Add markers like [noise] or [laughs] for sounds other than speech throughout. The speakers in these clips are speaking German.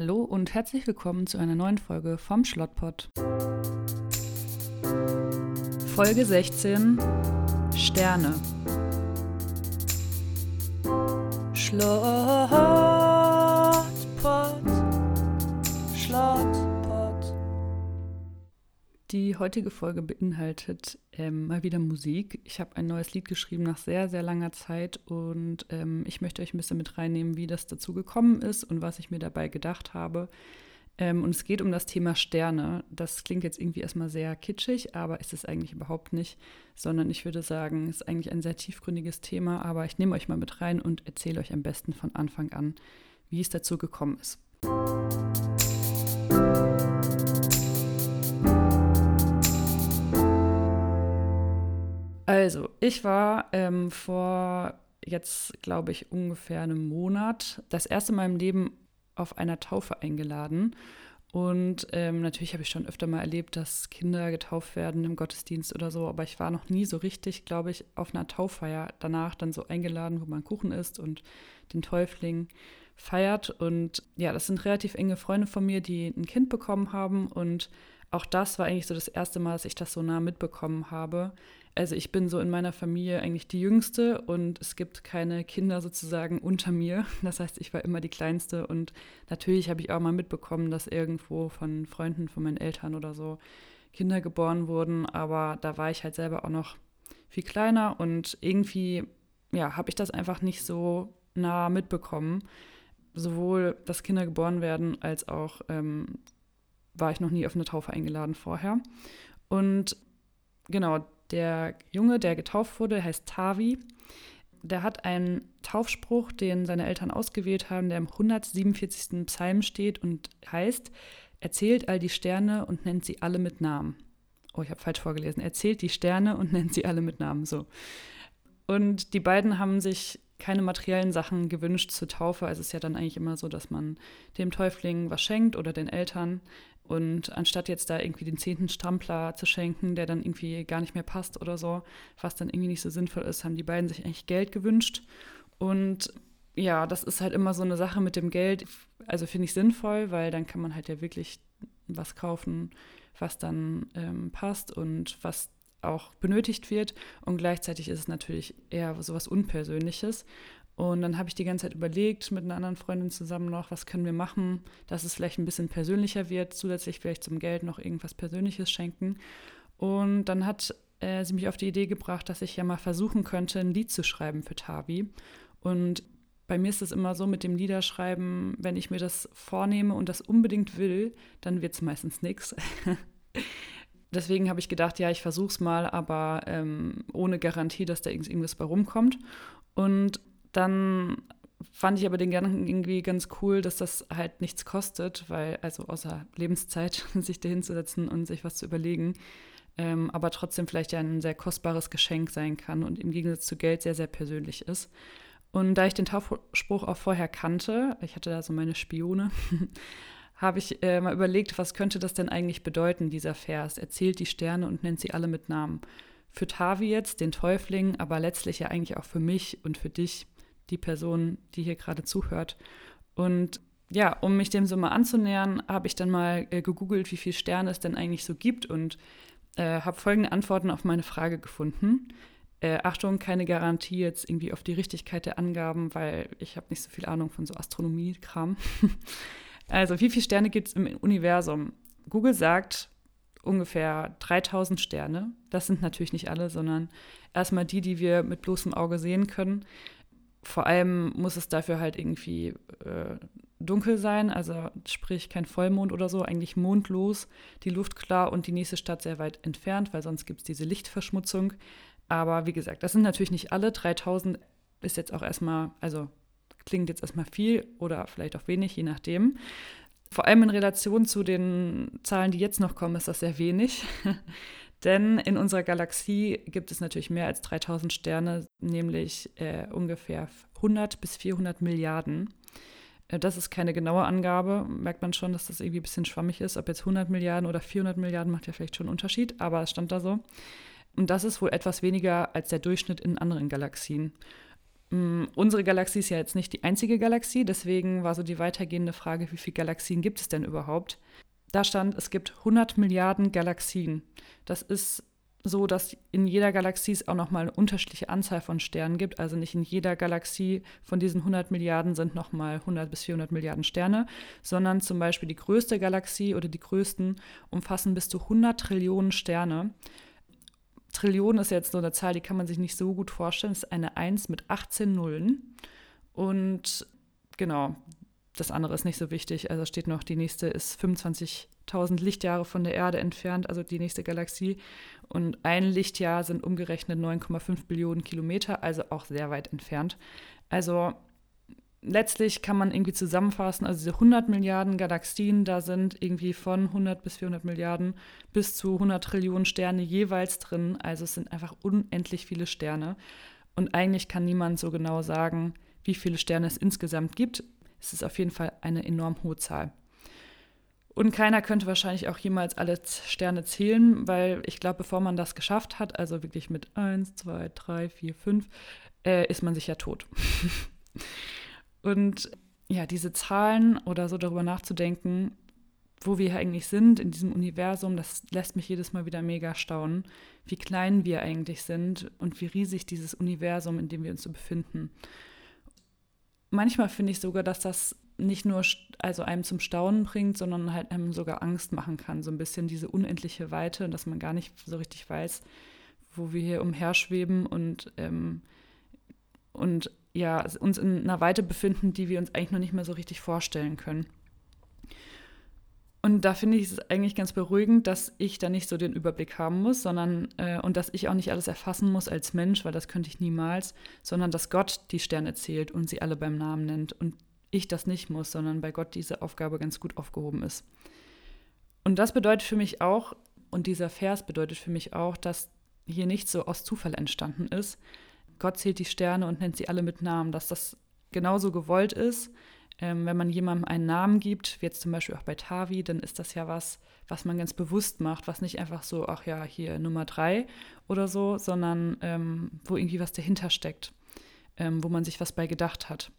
Hallo und herzlich willkommen zu einer neuen Folge vom Schlottpot. Folge 16 Sterne. Schlottpot, Die heutige Folge beinhaltet ähm, mal wieder Musik. Ich habe ein neues Lied geschrieben nach sehr, sehr langer Zeit und ähm, ich möchte euch ein bisschen mit reinnehmen, wie das dazu gekommen ist und was ich mir dabei gedacht habe. Ähm, und es geht um das Thema Sterne. Das klingt jetzt irgendwie erstmal sehr kitschig, aber ist es eigentlich überhaupt nicht, sondern ich würde sagen, es ist eigentlich ein sehr tiefgründiges Thema, aber ich nehme euch mal mit rein und erzähle euch am besten von Anfang an, wie es dazu gekommen ist. Also, ich war ähm, vor jetzt, glaube ich, ungefähr einem Monat das erste Mal im Leben auf einer Taufe eingeladen. Und ähm, natürlich habe ich schon öfter mal erlebt, dass Kinder getauft werden im Gottesdienst oder so, aber ich war noch nie so richtig, glaube ich, auf einer Tauffeier danach dann so eingeladen, wo man Kuchen isst und den Täufling feiert. Und ja, das sind relativ enge Freunde von mir, die ein Kind bekommen haben. Und auch das war eigentlich so das erste Mal, dass ich das so nah mitbekommen habe. Also ich bin so in meiner Familie eigentlich die Jüngste und es gibt keine Kinder sozusagen unter mir. [laughs] Das heißt, ich war immer die Kleinste und natürlich habe ich auch mal mitbekommen, dass irgendwo von Freunden von meinen Eltern oder so Kinder geboren wurden, aber da war ich halt selber auch noch viel kleiner und irgendwie, ja, habe ich das einfach nicht so nah mitbekommen. Sowohl, dass Kinder geboren werden, als auch ähm, war ich noch nie auf eine Taufe eingeladen vorher. Und genau, der Junge, der getauft wurde, heißt Tavi. Der hat einen Taufspruch, den seine Eltern ausgewählt haben, der im 147. Psalm steht und heißt, erzählt all die Sterne und nennt sie alle mit Namen. Oh, ich habe falsch vorgelesen. Erzählt die Sterne und nennt sie alle mit Namen. So. Und die beiden haben sich keine materiellen Sachen gewünscht zur Taufe. Also es ist ja dann eigentlich immer so, dass man dem Täufling was schenkt oder den Eltern. Und anstatt jetzt da irgendwie den zehnten Strampler zu schenken, der dann irgendwie gar nicht mehr passt oder so, was dann irgendwie nicht so sinnvoll ist, haben die beiden sich eigentlich Geld gewünscht. Und ja, das ist halt immer so eine Sache mit dem Geld. Also finde ich sinnvoll, weil dann kann man halt ja wirklich was kaufen, was dann ähm, passt und was auch benötigt wird. Und gleichzeitig ist es natürlich eher so was Unpersönliches. Und dann habe ich die ganze Zeit überlegt, mit einer anderen Freundin zusammen noch, was können wir machen, dass es vielleicht ein bisschen persönlicher wird, zusätzlich vielleicht zum Geld noch irgendwas Persönliches schenken. Und dann hat äh, sie mich auf die Idee gebracht, dass ich ja mal versuchen könnte, ein Lied zu schreiben für Tavi. Und bei mir ist es immer so mit dem Liederschreiben, wenn ich mir das vornehme und das unbedingt will, dann wird es meistens nichts. [laughs] Deswegen habe ich gedacht, ja, ich versuche es mal, aber ähm, ohne Garantie, dass da irgendwas bei rumkommt. Und dann fand ich aber den Gedanken irgendwie ganz cool, dass das halt nichts kostet, weil, also außer Lebenszeit, [laughs] sich da hinzusetzen und sich was zu überlegen, ähm, aber trotzdem vielleicht ja ein sehr kostbares Geschenk sein kann und im Gegensatz zu Geld sehr, sehr persönlich ist. Und da ich den Taufspruch auch vorher kannte, ich hatte da so meine Spione, [laughs] habe ich äh, mal überlegt, was könnte das denn eigentlich bedeuten, dieser Vers? Erzählt die Sterne und nennt sie alle mit Namen. Für Tavi jetzt, den Täufling, aber letztlich ja eigentlich auch für mich und für dich die Person, die hier gerade zuhört. Und ja, um mich dem so mal anzunähern, habe ich dann mal äh, gegoogelt, wie viele Sterne es denn eigentlich so gibt und äh, habe folgende Antworten auf meine Frage gefunden. Äh, Achtung, keine Garantie jetzt irgendwie auf die Richtigkeit der Angaben, weil ich habe nicht so viel Ahnung von so Astronomie-Kram. [laughs] also, wie viele Sterne gibt es im Universum? Google sagt ungefähr 3000 Sterne. Das sind natürlich nicht alle, sondern erstmal die, die wir mit bloßem Auge sehen können vor allem muss es dafür halt irgendwie äh, dunkel sein, also sprich kein Vollmond oder so, eigentlich mondlos, die Luft klar und die nächste Stadt sehr weit entfernt, weil sonst gibt es diese Lichtverschmutzung. Aber wie gesagt, das sind natürlich nicht alle. 3000 ist jetzt auch erstmal, also klingt jetzt erstmal viel oder vielleicht auch wenig, je nachdem. Vor allem in Relation zu den Zahlen, die jetzt noch kommen, ist das sehr wenig. [laughs] Denn in unserer Galaxie gibt es natürlich mehr als 3000 Sterne, nämlich äh, ungefähr 100 bis 400 Milliarden. Äh, das ist keine genaue Angabe. Merkt man schon, dass das irgendwie ein bisschen schwammig ist. Ob jetzt 100 Milliarden oder 400 Milliarden macht ja vielleicht schon einen Unterschied, aber es stand da so. Und das ist wohl etwas weniger als der Durchschnitt in anderen Galaxien. Unsere Galaxie ist ja jetzt nicht die einzige Galaxie, deswegen war so die weitergehende Frage, wie viele Galaxien gibt es denn überhaupt? Da stand, es gibt 100 Milliarden Galaxien. Das ist so, dass in jeder Galaxie es auch nochmal eine unterschiedliche Anzahl von Sternen gibt. Also nicht in jeder Galaxie von diesen 100 Milliarden sind nochmal 100 bis 400 Milliarden Sterne, sondern zum Beispiel die größte Galaxie oder die größten umfassen bis zu 100 Trillionen Sterne. Trillionen ist jetzt so eine Zahl, die kann man sich nicht so gut vorstellen. Es ist eine 1 mit 18 Nullen. Und genau, das andere ist nicht so wichtig. Also steht noch, die nächste ist 25.000 Lichtjahre von der Erde entfernt, also die nächste Galaxie. Und ein Lichtjahr sind umgerechnet 9,5 Billionen Kilometer, also auch sehr weit entfernt. Also letztlich kann man irgendwie zusammenfassen, also diese 100 Milliarden Galaxien, da sind irgendwie von 100 bis 400 Milliarden bis zu 100 Trillionen Sterne jeweils drin. Also es sind einfach unendlich viele Sterne. Und eigentlich kann niemand so genau sagen, wie viele Sterne es insgesamt gibt. Es ist auf jeden Fall eine enorm hohe Zahl. Und keiner könnte wahrscheinlich auch jemals alle Sterne zählen, weil ich glaube, bevor man das geschafft hat, also wirklich mit 1, 2, 3, 4, 5, äh, ist man sicher tot. [laughs] Und ja, diese Zahlen oder so darüber nachzudenken, wo wir eigentlich sind in diesem Universum, das lässt mich jedes Mal wieder mega staunen, wie klein wir eigentlich sind und wie riesig dieses Universum, in dem wir uns so befinden. Manchmal finde ich sogar, dass das nicht nur also einem zum Staunen bringt, sondern halt einem sogar Angst machen kann, so ein bisschen diese unendliche Weite, dass man gar nicht so richtig weiß, wo wir hier umherschweben und ähm, und ja, uns in einer Weite befinden, die wir uns eigentlich noch nicht mehr so richtig vorstellen können. Und da finde ich es eigentlich ganz beruhigend, dass ich da nicht so den Überblick haben muss, sondern äh, und dass ich auch nicht alles erfassen muss als Mensch, weil das könnte ich niemals, sondern dass Gott die Sterne zählt und sie alle beim Namen nennt und ich das nicht muss, sondern bei Gott diese Aufgabe ganz gut aufgehoben ist. Und das bedeutet für mich auch, und dieser Vers bedeutet für mich auch, dass hier nicht so aus Zufall entstanden ist, Gott zählt die Sterne und nennt sie alle mit Namen, dass das genauso gewollt ist. Ähm, wenn man jemandem einen Namen gibt, wie jetzt zum Beispiel auch bei Tavi, dann ist das ja was, was man ganz bewusst macht, was nicht einfach so, ach ja, hier Nummer drei oder so, sondern ähm, wo irgendwie was dahinter steckt, ähm, wo man sich was bei gedacht hat.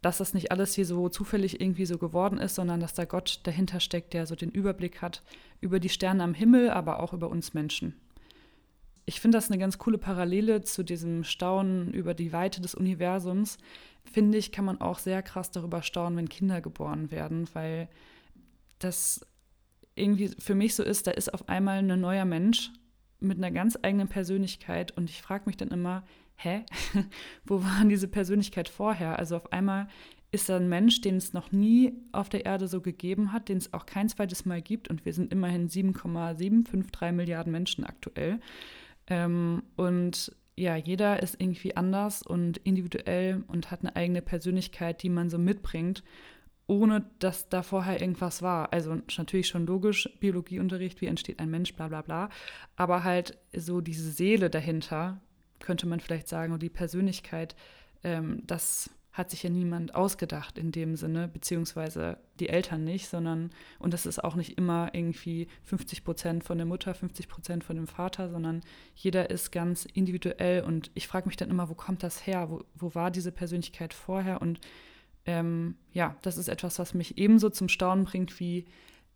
Dass das nicht alles hier so zufällig irgendwie so geworden ist, sondern dass da Gott dahinter steckt, der so den Überblick hat über die Sterne am Himmel, aber auch über uns Menschen ich finde das eine ganz coole Parallele zu diesem Staunen über die Weite des Universums. Finde ich, kann man auch sehr krass darüber staunen, wenn Kinder geboren werden, weil das irgendwie für mich so ist, da ist auf einmal ein neuer Mensch mit einer ganz eigenen Persönlichkeit und ich frage mich dann immer, hä, [laughs] wo war diese Persönlichkeit vorher? Also auf einmal ist da ein Mensch, den es noch nie auf der Erde so gegeben hat, den es auch kein zweites Mal gibt und wir sind immerhin 7,753 Milliarden Menschen aktuell. Ähm, und ja, jeder ist irgendwie anders und individuell und hat eine eigene Persönlichkeit, die man so mitbringt, ohne dass da vorher irgendwas war. Also natürlich schon logisch, Biologieunterricht, wie entsteht ein Mensch, bla bla bla. Aber halt so diese Seele dahinter, könnte man vielleicht sagen, und die Persönlichkeit, ähm, das hat sich ja niemand ausgedacht in dem Sinne, beziehungsweise die Eltern nicht, sondern, und das ist auch nicht immer irgendwie 50 Prozent von der Mutter, 50 Prozent von dem Vater, sondern jeder ist ganz individuell und ich frage mich dann immer, wo kommt das her? Wo, wo war diese Persönlichkeit vorher? Und ähm, ja, das ist etwas, was mich ebenso zum Staunen bringt wie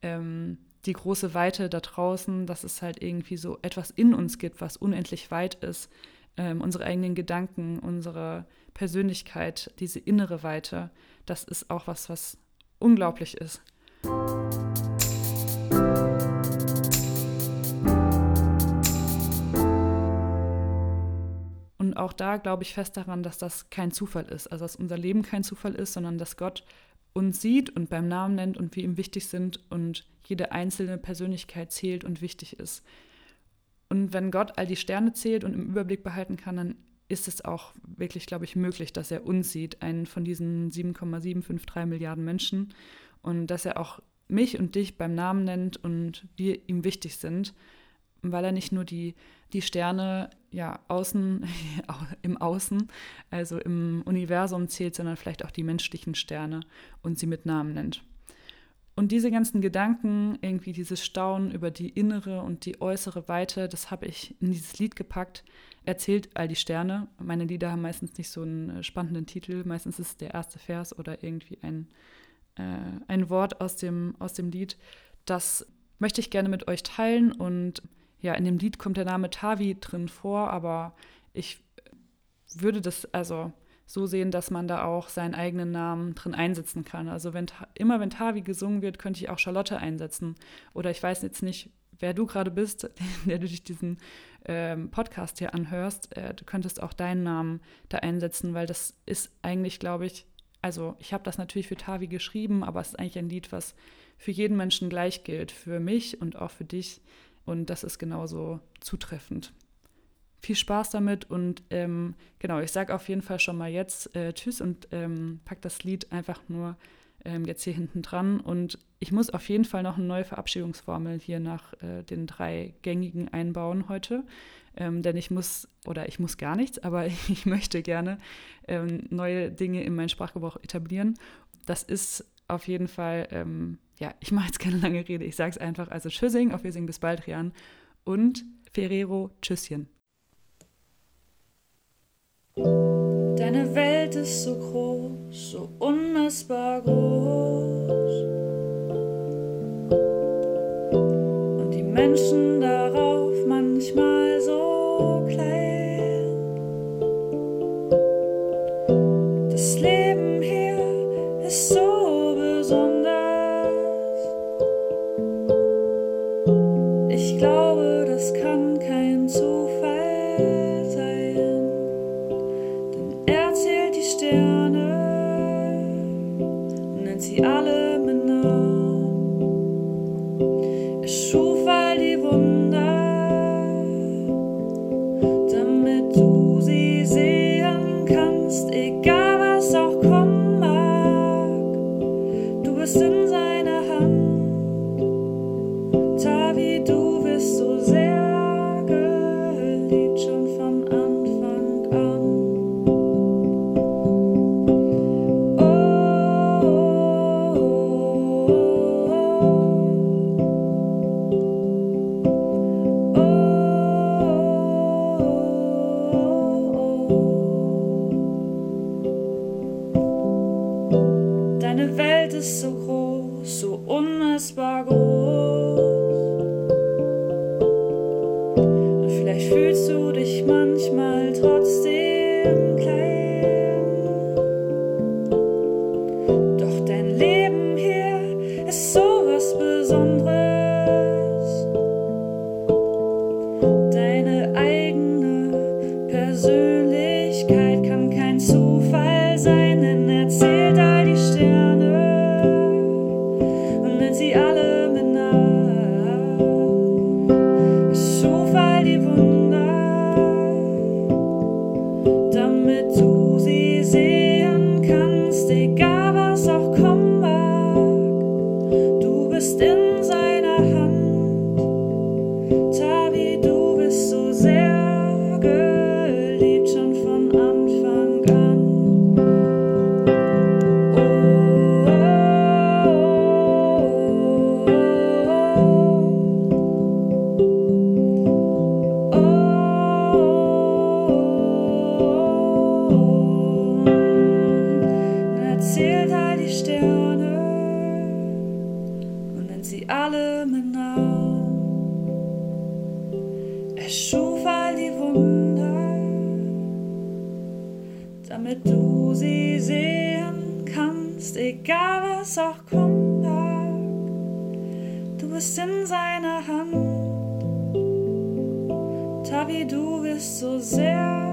ähm, die große Weite da draußen, dass es halt irgendwie so etwas in uns gibt, was unendlich weit ist. Ähm, unsere eigenen Gedanken, unsere Persönlichkeit, diese innere Weite, das ist auch was, was unglaublich ist. Und auch da glaube ich fest daran, dass das kein Zufall ist. Also dass unser Leben kein Zufall ist, sondern dass Gott uns sieht und beim Namen nennt und wir ihm wichtig sind und jede einzelne Persönlichkeit zählt und wichtig ist. Und wenn Gott all die Sterne zählt und im Überblick behalten kann, dann ist es auch wirklich, glaube ich, möglich, dass er uns sieht, einen von diesen 7,753 Milliarden Menschen und dass er auch mich und dich beim Namen nennt und wir ihm wichtig sind, weil er nicht nur die, die Sterne ja außen, [laughs] im Außen, also im Universum zählt, sondern vielleicht auch die menschlichen Sterne und sie mit Namen nennt. Und diese ganzen Gedanken, irgendwie dieses Staunen über die innere und die äußere Weite, das habe ich in dieses Lied gepackt. Erzählt all die Sterne. Meine Lieder haben meistens nicht so einen äh, spannenden Titel. Meistens ist es der erste Vers oder irgendwie ein, äh, ein Wort aus dem, aus dem Lied. Das möchte ich gerne mit euch teilen. Und ja, in dem Lied kommt der Name Tavi drin vor, aber ich würde das, also so sehen, dass man da auch seinen eigenen Namen drin einsetzen kann. Also wenn immer wenn Tavi gesungen wird, könnte ich auch Charlotte einsetzen. Oder ich weiß jetzt nicht, wer du gerade bist, [laughs] der du dich diesen ähm, Podcast hier anhörst, äh, du könntest auch deinen Namen da einsetzen, weil das ist eigentlich, glaube ich, also ich habe das natürlich für Tavi geschrieben, aber es ist eigentlich ein Lied, was für jeden Menschen gleich gilt, für mich und auch für dich. Und das ist genauso zutreffend viel Spaß damit und ähm, genau, ich sage auf jeden Fall schon mal jetzt äh, Tschüss und ähm, pack das Lied einfach nur ähm, jetzt hier hinten dran. Und ich muss auf jeden Fall noch eine neue Verabschiedungsformel hier nach äh, den drei gängigen einbauen heute. Ähm, denn ich muss, oder ich muss gar nichts, aber [laughs] ich möchte gerne ähm, neue Dinge in meinen Sprachgebrauch etablieren. Das ist auf jeden Fall, ähm, ja, ich mache jetzt keine lange Rede, ich sage es einfach. Also Tschüssing, auf Wirsing, bis bald, Rian. Und Ferrero, Tschüsschen. Deine Welt ist so groß, so unmessbar groß. Und die Menschen darauf manchmal damit du sie sehen kannst, egal was auch mag. Du bist in seiner Hand, Tabi, du bist so sehr